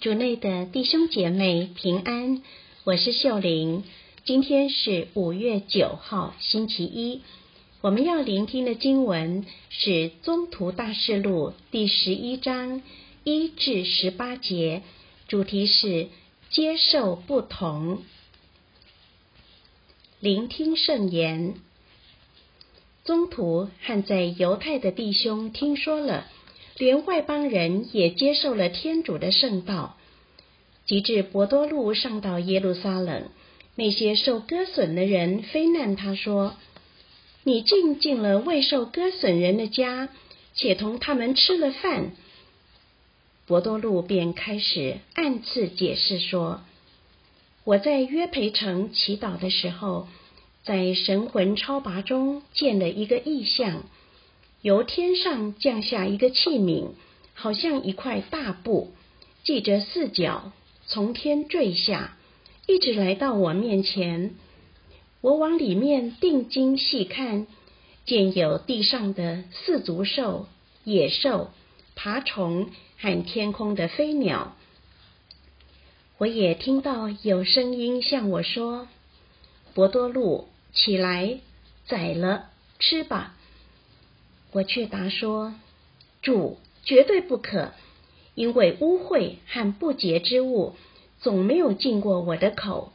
主内的弟兄姐妹平安，我是秀玲。今天是五月九号，星期一。我们要聆听的经文是《宗徒大事录》第十一章一至十八节，主题是接受不同。聆听圣言，宗徒和在犹太的弟兄听说了。连外邦人也接受了天主的圣道，及至伯多禄上到耶路撒冷，那些受割损的人非难他说：“你竟进了未受割损人的家，且同他们吃了饭。”伯多禄便开始暗自解释说：“我在约培城祈祷的时候，在神魂超拔中见了一个异象。”由天上降下一个器皿，好像一块大布，系着四角，从天坠下，一直来到我面前。我往里面定睛细看，见有地上的四足兽、野兽、爬虫和天空的飞鸟。我也听到有声音向我说：“博多禄，起来，宰了，吃吧。”我却答说：“主绝对不可，因为污秽和不洁之物总没有进过我的口。”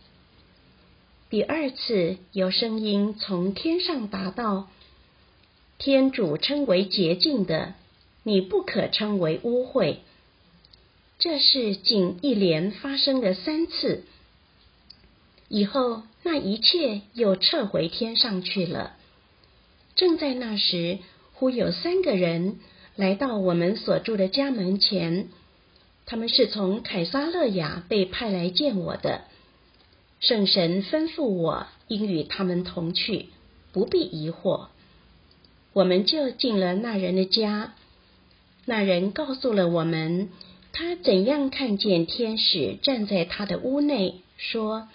第二次有声音从天上答道：“天主称为洁净的，你不可称为污秽。”这是仅一连发生了三次。以后那一切又撤回天上去了。正在那时。忽有三个人来到我们所住的家门前，他们是从凯撒勒雅被派来见我的。圣神吩咐我应与他们同去，不必疑惑。我们就进了那人的家，那人告诉了我们他怎样看见天使站在他的屋内，说：“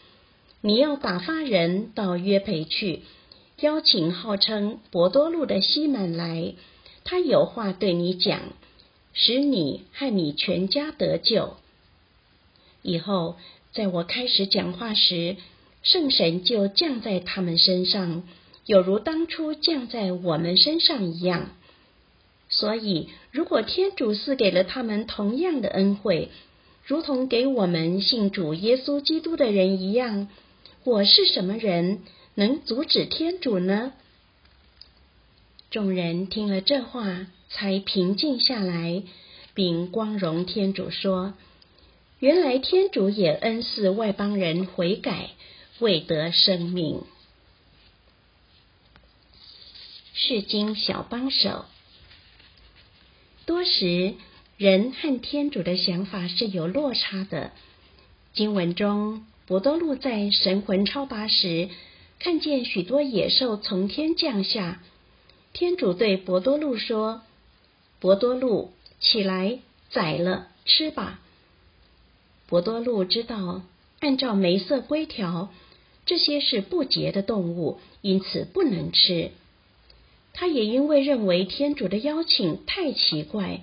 你要打发人到约培去。”邀请号称博多禄的西门来，他有话对你讲，使你和你全家得救。以后，在我开始讲话时，圣神就降在他们身上，有如当初降在我们身上一样。所以，如果天主赐给了他们同样的恩惠，如同给我们信主耶稣基督的人一样，我是什么人？能阻止天主呢？众人听了这话，才平静下来，并光荣天主说：“原来天主也恩赐外邦人悔改，未得生命。”是经小帮手。多时，人和天主的想法是有落差的。经文中，博多禄在神魂超拔时。看见许多野兽从天降下，天主对博多禄说：“博多禄，起来，宰了吃吧。”博多禄知道，按照梅瑟规条，这些是不洁的动物，因此不能吃。他也因为认为天主的邀请太奇怪，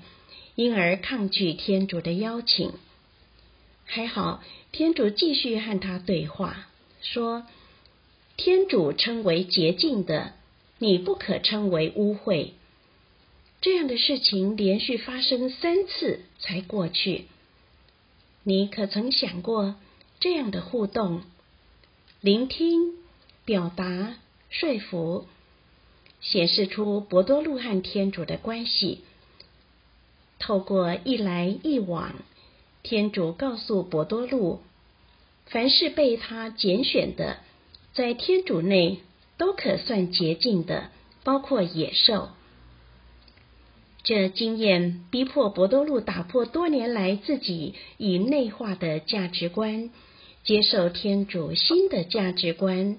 因而抗拒天主的邀请。还好，天主继续和他对话，说。天主称为洁净的，你不可称为污秽。这样的事情连续发生三次才过去。你可曾想过这样的互动？聆听、表达、说服，显示出博多禄和天主的关系。透过一来一往，天主告诉博多禄，凡是被他拣选的。在天主内都可算洁净的，包括野兽。这经验逼迫博多禄打破多年来自己已内化的价值观，接受天主新的价值观。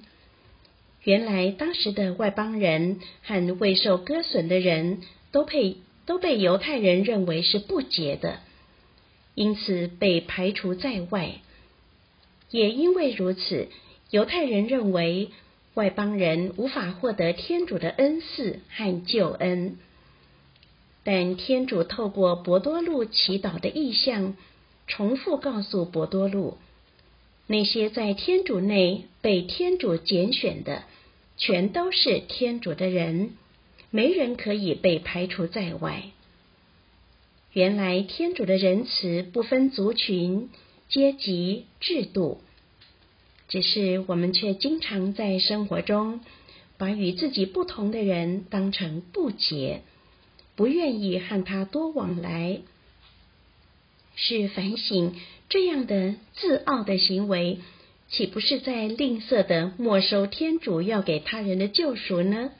原来当时的外邦人和未受割损的人都被都被犹太人认为是不洁的，因此被排除在外。也因为如此。犹太人认为外邦人无法获得天主的恩赐和救恩，但天主透过博多禄祈祷的意象，重复告诉博多禄：那些在天主内被天主拣选的，全都是天主的人，没人可以被排除在外。原来天主的仁慈不分族群、阶级、制度，只是我们却经常在生活中把与自己不同的人当成不洁，不愿意和他多往来。是反省这样的自傲的行为，岂不是在吝啬的没收天主要给他人的救赎呢？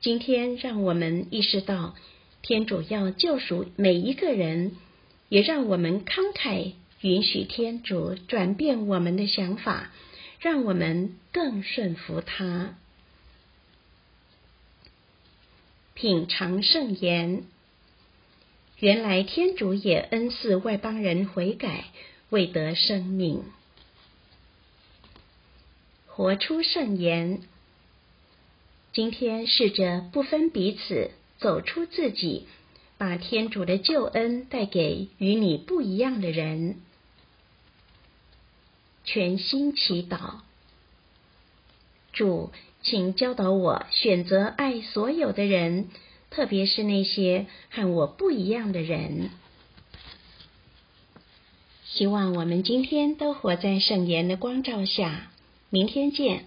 今天让我们意识到，天主要救赎每一个人，也让我们慷慨允许天主转变我们的想法，让我们更顺服他。品尝圣言。原来天主也恩赐外邦人悔改，未得生命。活出圣言。今天试着不分彼此，走出自己，把天主的救恩带给与你不一样的人。全心祈祷，主，请教导我选择爱所有的人。特别是那些和我不一样的人，希望我们今天都活在圣言的光照下。明天见。